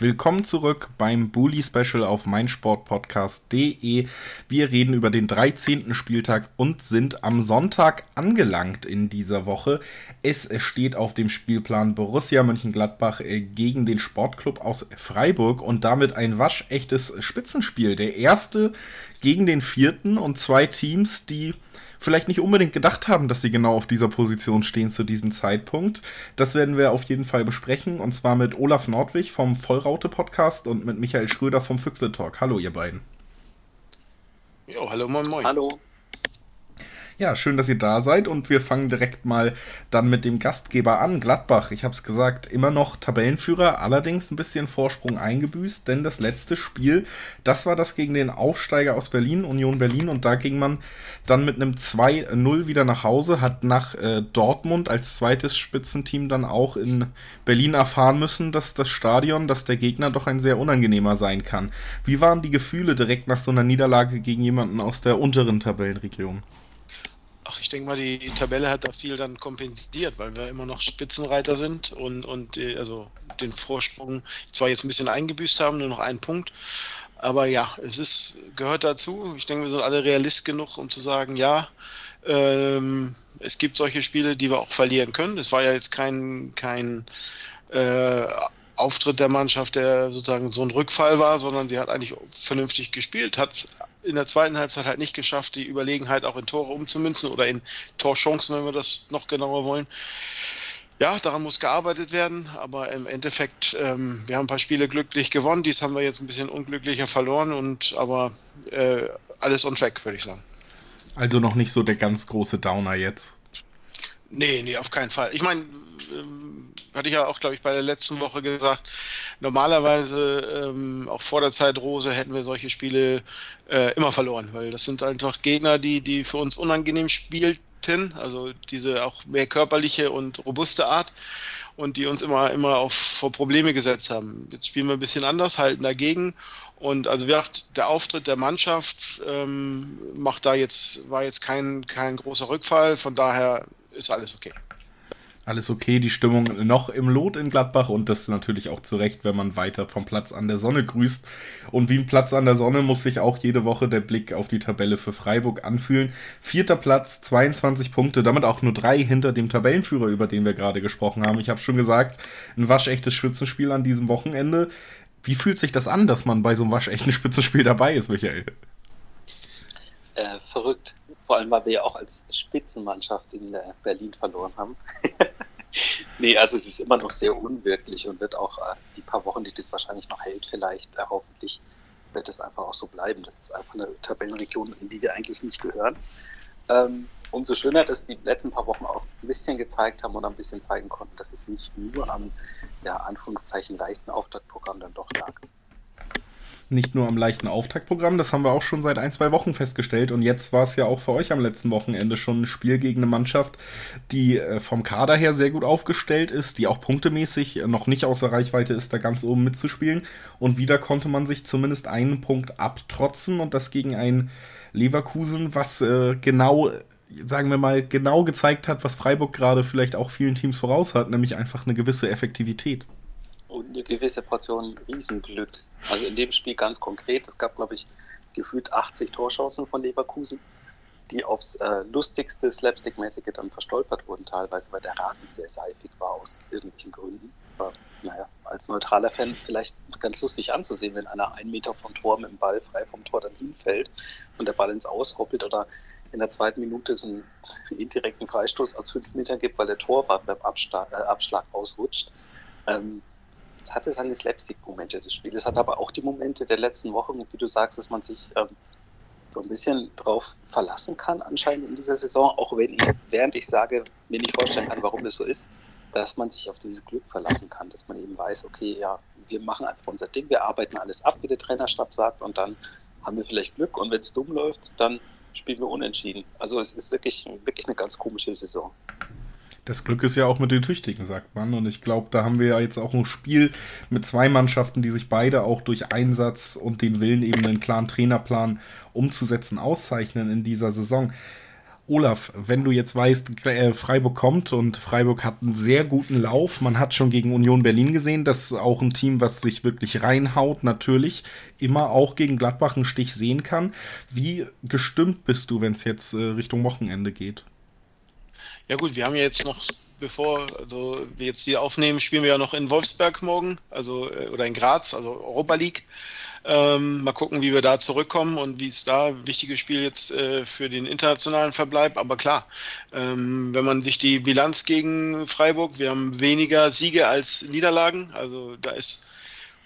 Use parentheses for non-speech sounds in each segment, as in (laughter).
Willkommen zurück beim Bully Special auf meinsportpodcast.de. Wir reden über den 13. Spieltag und sind am Sonntag angelangt in dieser Woche. Es steht auf dem Spielplan Borussia Mönchengladbach äh, gegen den Sportclub aus Freiburg und damit ein waschechtes Spitzenspiel. Der erste gegen den vierten und zwei Teams, die vielleicht nicht unbedingt gedacht haben, dass sie genau auf dieser Position stehen zu diesem Zeitpunkt. Das werden wir auf jeden Fall besprechen und zwar mit Olaf Nordwig vom Vollraute Podcast und mit Michael Schröder vom Füchsle Talk. Hallo ihr beiden. Jo, hallo moin moin. Hallo. Ja, schön, dass ihr da seid und wir fangen direkt mal dann mit dem Gastgeber an, Gladbach. Ich habe es gesagt, immer noch Tabellenführer, allerdings ein bisschen Vorsprung eingebüßt, denn das letzte Spiel, das war das gegen den Aufsteiger aus Berlin, Union Berlin, und da ging man dann mit einem 2-0 wieder nach Hause, hat nach äh, Dortmund als zweites Spitzenteam dann auch in Berlin erfahren müssen, dass das Stadion, dass der Gegner doch ein sehr unangenehmer sein kann. Wie waren die Gefühle direkt nach so einer Niederlage gegen jemanden aus der unteren Tabellenregion? Ich denke mal, die Tabelle hat da viel dann kompensiert, weil wir immer noch Spitzenreiter sind und, und also den Vorsprung zwar jetzt ein bisschen eingebüßt haben, nur noch einen Punkt. Aber ja, es ist, gehört dazu. Ich denke, wir sind alle realist genug, um zu sagen, ja, ähm, es gibt solche Spiele, die wir auch verlieren können. Es war ja jetzt kein, kein äh, Auftritt der Mannschaft, der sozusagen so ein Rückfall war, sondern die hat eigentlich vernünftig gespielt, hat in der zweiten Halbzeit halt nicht geschafft, die Überlegenheit auch in Tore umzumünzen oder in Torchancen, wenn wir das noch genauer wollen. Ja, daran muss gearbeitet werden, aber im Endeffekt, ähm, wir haben ein paar Spiele glücklich gewonnen, dies haben wir jetzt ein bisschen unglücklicher verloren und aber äh, alles on track, würde ich sagen. Also noch nicht so der ganz große Downer jetzt. Nee, nee, auf keinen Fall. Ich meine, ähm, hatte ich ja auch, glaube ich, bei der letzten Woche gesagt, normalerweise ähm, auch vor der Zeit Rose hätten wir solche Spiele äh, immer verloren, weil das sind einfach Gegner, die, die für uns unangenehm spielten, also diese auch mehr körperliche und robuste Art und die uns immer, immer auf, vor Probleme gesetzt haben. Jetzt spielen wir ein bisschen anders, halten dagegen und also der Auftritt der Mannschaft ähm, macht da jetzt, war jetzt kein, kein großer Rückfall, von daher ist alles okay alles okay, die Stimmung noch im Lot in Gladbach und das natürlich auch zurecht, wenn man weiter vom Platz an der Sonne grüßt. Und wie ein Platz an der Sonne muss sich auch jede Woche der Blick auf die Tabelle für Freiburg anfühlen. Vierter Platz, 22 Punkte, damit auch nur drei hinter dem Tabellenführer, über den wir gerade gesprochen haben. Ich habe schon gesagt, ein waschechtes Spitzenspiel an diesem Wochenende. Wie fühlt sich das an, dass man bei so einem waschechten Spitzenspiel dabei ist, Michael? Äh, verrückt. Vor allem, weil wir ja auch als Spitzenmannschaft in Berlin verloren haben. (laughs) nee, also es ist immer noch sehr unwirklich und wird auch äh, die paar Wochen, die das wahrscheinlich noch hält, vielleicht äh, hoffentlich wird es einfach auch so bleiben. Das ist einfach eine Tabellenregion, in die wir eigentlich nicht gehören. Ähm, umso schöner, dass die letzten paar Wochen auch ein bisschen gezeigt haben oder ein bisschen zeigen konnten, dass es nicht nur am, ja, Anführungszeichen, leichten Auftaktprogramm dann doch lag nicht nur am leichten Auftaktprogramm, das haben wir auch schon seit ein, zwei Wochen festgestellt. Und jetzt war es ja auch für euch am letzten Wochenende schon ein Spiel gegen eine Mannschaft, die äh, vom Kader her sehr gut aufgestellt ist, die auch punktemäßig noch nicht außer Reichweite ist, da ganz oben mitzuspielen. Und wieder konnte man sich zumindest einen Punkt abtrotzen und das gegen ein Leverkusen, was äh, genau sagen wir mal, genau gezeigt hat, was Freiburg gerade vielleicht auch vielen Teams voraus hat, nämlich einfach eine gewisse Effektivität und eine gewisse Portion Riesenglück. Also in dem Spiel ganz konkret, es gab, glaube ich, gefühlt 80 Torschancen von Leverkusen, die aufs äh, lustigste, slapstick-mäßige dann verstolpert wurden, teilweise, weil der Rasen sehr seifig war aus irgendwelchen Gründen. Aber naja, als neutraler Fan vielleicht ganz lustig anzusehen, wenn einer einen Meter vom Tor mit dem Ball frei vom Tor dann hinfällt und der Ball ins Aushoppelt oder in der zweiten Minute es einen indirekten Freistoß aus fünf Metern gibt, weil der Torwart beim Abschlag, äh, Abschlag ausrutscht. Ähm, es hatte seine Slapstick-Momente, das Spiel. Es hat aber auch die Momente der letzten Wochen, wie du sagst, dass man sich ähm, so ein bisschen drauf verlassen kann, anscheinend in dieser Saison, auch wenn ich, während ich sage, mir nicht vorstellen kann, warum das so ist, dass man sich auf dieses Glück verlassen kann, dass man eben weiß, okay, ja, wir machen einfach unser Ding, wir arbeiten alles ab, wie der Trainerstab sagt, und dann haben wir vielleicht Glück und wenn es dumm läuft, dann spielen wir unentschieden. Also es ist wirklich, wirklich eine ganz komische Saison Das Glück ist ja auch mit den Tüchtigen, sagt man. Und ich glaube, da haben wir ja jetzt auch ein Spiel mit zwei Mannschaften, die sich beide auch durch Einsatz und den Willen, eben einen klaren Trainerplan umzusetzen, auszeichnen in dieser Saison. Olaf, wenn du jetzt weißt, äh, Freiburg kommt und Freiburg hat einen sehr guten Lauf, man hat schon gegen Union Berlin gesehen, dass auch ein Team, was sich wirklich reinhaut, natürlich immer auch gegen Gladbach einen Stich sehen kann. Wie gestimmt bist du, wenn es jetzt äh, Richtung Wochenende geht? Ja gut, wir haben ja jetzt noch, bevor also wir jetzt hier aufnehmen, spielen wir ja noch in Wolfsberg morgen, also äh, oder in Graz, also Europa League. Ähm, mal gucken, wie wir da zurückkommen und wie es da wichtiges Spiel jetzt äh, für den internationalen Verbleib. Aber klar, ähm, wenn man sich die Bilanz gegen Freiburg, wir haben weniger Siege als Niederlagen. Also da ist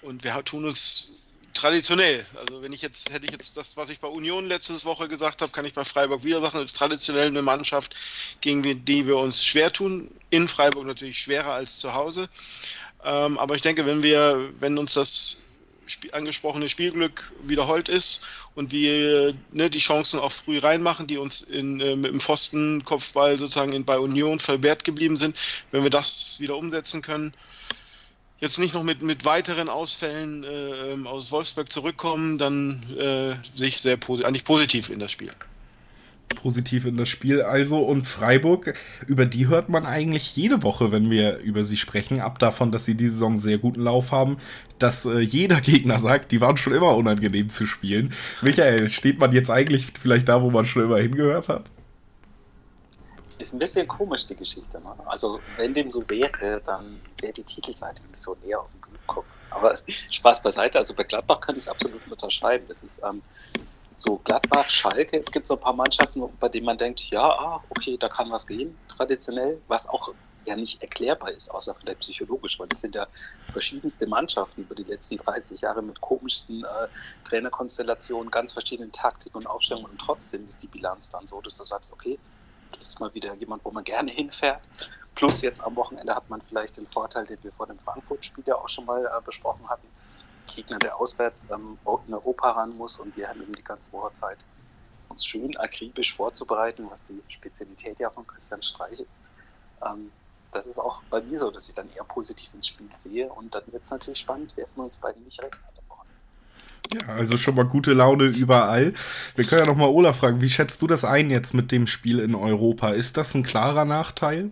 und wir tun uns traditionell. Also wenn ich jetzt hätte ich jetzt das, was ich bei Union letztes Woche gesagt habe, kann ich bei Freiburg wieder sagen, ist traditionell eine Mannschaft, gegen die wir uns schwer tun. In Freiburg natürlich schwerer als zu Hause. Ähm, aber ich denke, wenn wir, wenn uns das angesprochene Spielglück wiederholt ist und wir ne, die Chancen auch früh reinmachen, die uns in, äh, mit dem Pfostenkopfball sozusagen in, bei Union verwehrt geblieben sind, wenn wir das wieder umsetzen können, jetzt nicht noch mit, mit weiteren Ausfällen äh, ähm, aus Wolfsburg zurückkommen, dann äh, sehe ich sehr posi eigentlich positiv in das Spiel positiv in das Spiel also. Und Freiburg, über die hört man eigentlich jede Woche, wenn wir über sie sprechen, ab davon, dass sie diese Saison sehr guten Lauf haben, dass äh, jeder Gegner sagt, die waren schon immer unangenehm zu spielen. Michael, steht man jetzt eigentlich vielleicht da, wo man schon immer hingehört hat? Ist ein bisschen komisch, die Geschichte. Ne? Also, wenn dem so wäre, dann wäre die Titelseite nicht so näher auf dem Kopf. Aber (laughs) Spaß beiseite, also bei Gladbach kann ich es absolut unterschreiben. Das ist ähm, so Gladbach, Schalke, es gibt so ein paar Mannschaften, bei denen man denkt, ja, ah, okay, da kann was gehen, traditionell, was auch ja nicht erklärbar ist, außer vielleicht psychologisch, weil das sind ja verschiedenste Mannschaften über die letzten 30 Jahre mit komischsten äh, Trainerkonstellationen, ganz verschiedenen Taktiken und Aufstellungen und trotzdem ist die Bilanz dann so, dass du sagst, okay, das ist mal wieder jemand, wo man gerne hinfährt. Plus jetzt am Wochenende hat man vielleicht den Vorteil, den wir vor dem Frankfurt-Spiel ja auch schon mal äh, besprochen hatten, Gegner, der auswärts ähm, in Europa ran muss und wir haben eben die ganze Woche Zeit, uns schön akribisch vorzubereiten, was die Spezialität ja von Christian Streich ist. Ähm, das ist auch bei mir so, dass ich dann eher positiv ins Spiel sehe und dann wird es natürlich spannend, werden wir uns beide nicht recht. Ja, also schon mal gute Laune überall. Wir können ja noch mal Ola fragen, wie schätzt du das ein jetzt mit dem Spiel in Europa? Ist das ein klarer Nachteil?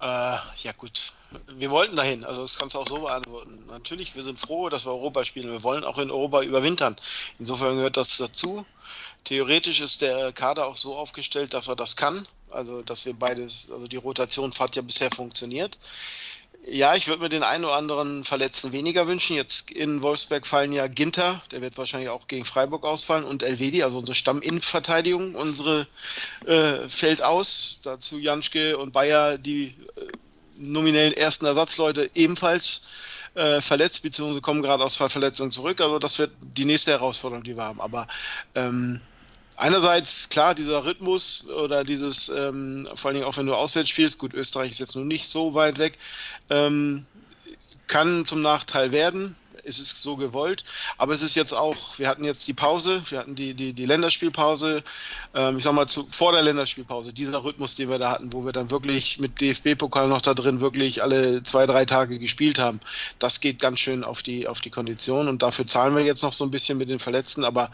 Äh, ja gut, wir wollten dahin, also das kannst du auch so beantworten. Natürlich, wir sind froh, dass wir Europa spielen. Wir wollen auch in Europa überwintern. Insofern gehört das dazu. Theoretisch ist der Kader auch so aufgestellt, dass er das kann. Also, dass wir beides, also die Rotation hat ja bisher funktioniert. Ja, ich würde mir den einen oder anderen Verletzten weniger wünschen. Jetzt in Wolfsberg fallen ja Ginter, der wird wahrscheinlich auch gegen Freiburg ausfallen, und Elvedi, also unsere Stamminnenverteidigung, unsere äh, fällt aus. Dazu Janschke und Bayer, die äh, nominellen ersten Ersatzleute ebenfalls äh, verletzt, beziehungsweise kommen gerade aus zwei Verletzungen zurück. Also das wird die nächste Herausforderung, die wir haben. Aber ähm, einerseits, klar, dieser Rhythmus oder dieses, ähm, vor allen Dingen auch wenn du auswärts spielst, gut, Österreich ist jetzt noch nicht so weit weg, ähm, kann zum Nachteil werden es ist so gewollt. Aber es ist jetzt auch, wir hatten jetzt die Pause, wir hatten die, die, die Länderspielpause, ähm, ich sag mal zu, vor der Länderspielpause, dieser Rhythmus, den wir da hatten, wo wir dann wirklich mit DFB-Pokal noch da drin wirklich alle zwei, drei Tage gespielt haben, das geht ganz schön auf die, auf die Kondition. Und dafür zahlen wir jetzt noch so ein bisschen mit den Verletzten, aber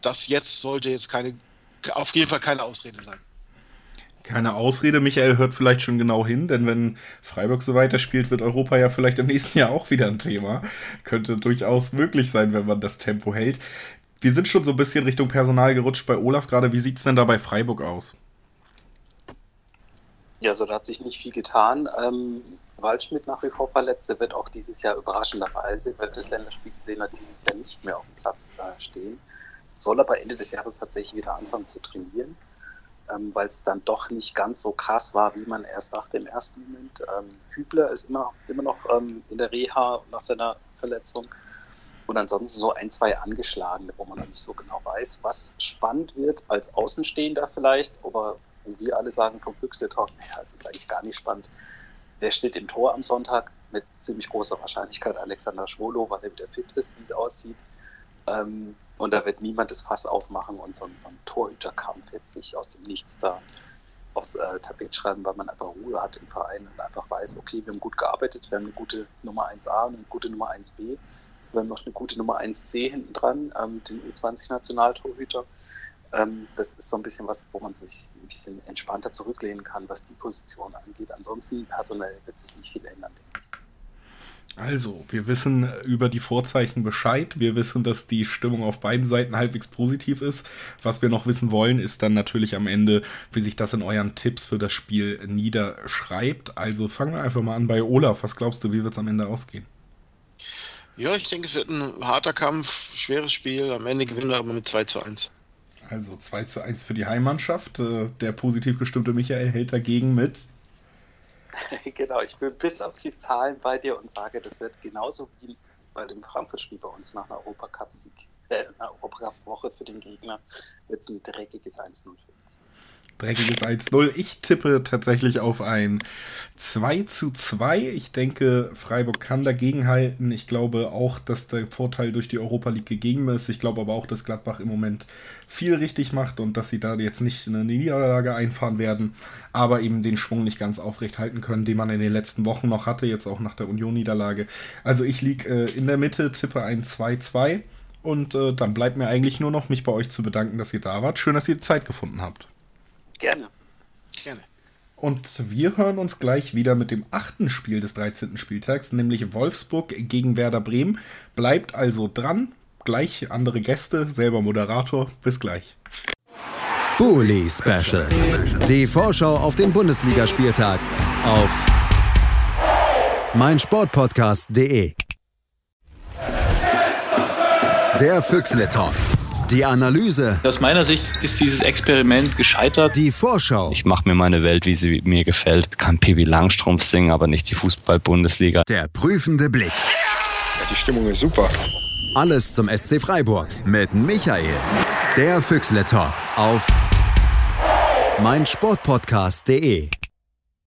das jetzt sollte jetzt keine, auf jeden Fall keine Ausrede sein keine Ausrede. Michael hört vielleicht schon genau hin, denn wenn Freiburg so weiterspielt, wird Europa ja vielleicht im nächsten Jahr auch wieder ein Thema. Könnte durchaus möglich sein, wenn man das Tempo hält. Wir sind schon so ein bisschen Richtung Personal gerutscht bei Olaf gerade. Wie sieht es denn da bei Freiburg aus? Ja, so da hat sich nicht viel getan. Ähm, Waldschmidt nach wie vor verletzt. Er wird auch dieses Jahr überraschenderweise, weil das Länderspiel gesehen hat, dieses Jahr nicht mehr auf dem Platz äh, stehen. Soll aber Ende des Jahres tatsächlich wieder anfangen zu trainieren ähm, weil es dann doch nicht ganz so krass war, wie man erst dachte im ersten Moment. Ähm, Hübler ist immer, immer noch ähm, in der Reha nach seiner Verletzung. Und ansonsten so ein, zwei angeschlagene, wo man noch nicht so genau weiß, was spannend wird als Außenstehender vielleicht, aber wo wir alle sagen vom höchste Tor, naja, es ist eigentlich gar nicht spannend. Wer steht im Tor am Sonntag? Mit ziemlich großer Wahrscheinlichkeit Alexander Schwolo, weil er wieder fit ist, wie es aussieht. Ähm, und da wird niemand das Fass aufmachen und so ein, ein Torhüterkampf wird sich aus dem Nichts da aufs äh, Tapet schreiben, weil man einfach Ruhe hat im Verein und einfach weiß, okay, wir haben gut gearbeitet, wir haben eine gute Nummer 1a, eine gute Nummer 1b, wir haben noch eine gute Nummer 1c hinten dran, ähm, den U20-Nationaltorhüter. Ähm, das ist so ein bisschen was, wo man sich ein bisschen entspannter zurücklehnen kann, was die Position angeht. Ansonsten personell wird sich nicht viel ändern, denke ich. Also, wir wissen über die Vorzeichen Bescheid. Wir wissen, dass die Stimmung auf beiden Seiten halbwegs positiv ist. Was wir noch wissen wollen, ist dann natürlich am Ende, wie sich das in euren Tipps für das Spiel niederschreibt. Also fangen wir einfach mal an bei Olaf. Was glaubst du, wie wird es am Ende ausgehen? Ja, ich denke, es wird ein harter Kampf, schweres Spiel. Am Ende gewinnen wir aber mit 2 zu 1. Also 2 zu 1 für die Heimmannschaft. Äh, der positiv gestimmte Michael hält dagegen mit (laughs) genau, ich bin bis auf die Zahlen bei dir und sage, das wird genauso wie bei dem Frankfurt-Spiel bei uns nach einer Europacup-Sieg, äh, einer Europacup-Woche für den Gegner, wird es ein dreckiges 1-0 für dreckiges 1-0. Ich tippe tatsächlich auf ein 2 zu 2. Ich denke, Freiburg kann dagegen halten. Ich glaube auch, dass der Vorteil durch die Europa League gegeben ist. Ich glaube aber auch, dass Gladbach im Moment viel richtig macht und dass sie da jetzt nicht eine Niederlage einfahren werden, aber eben den Schwung nicht ganz aufrecht halten können, den man in den letzten Wochen noch hatte, jetzt auch nach der Union-Niederlage. Also ich liege äh, in der Mitte, tippe ein 2-2 und äh, dann bleibt mir eigentlich nur noch, mich bei euch zu bedanken, dass ihr da wart. Schön, dass ihr Zeit gefunden habt. Gerne. Gerne. Und wir hören uns gleich wieder mit dem achten Spiel des 13. Spieltags, nämlich Wolfsburg gegen Werder Bremen. Bleibt also dran. Gleich andere Gäste, selber Moderator. Bis gleich. Bully Special. Die Vorschau auf den Bundesligaspieltag auf meinsportpodcast.de. Der Füchsle Talk die Analyse. Aus meiner Sicht ist dieses Experiment gescheitert. Die Vorschau. Ich mache mir meine Welt, wie sie mir gefällt. Kann Pippi Langstrumpf singen, aber nicht die Fußball-Bundesliga. Der prüfende Blick. Ja, die Stimmung ist super. Alles zum SC Freiburg mit Michael. Der Füchsle Talk auf meinsportpodcast.de.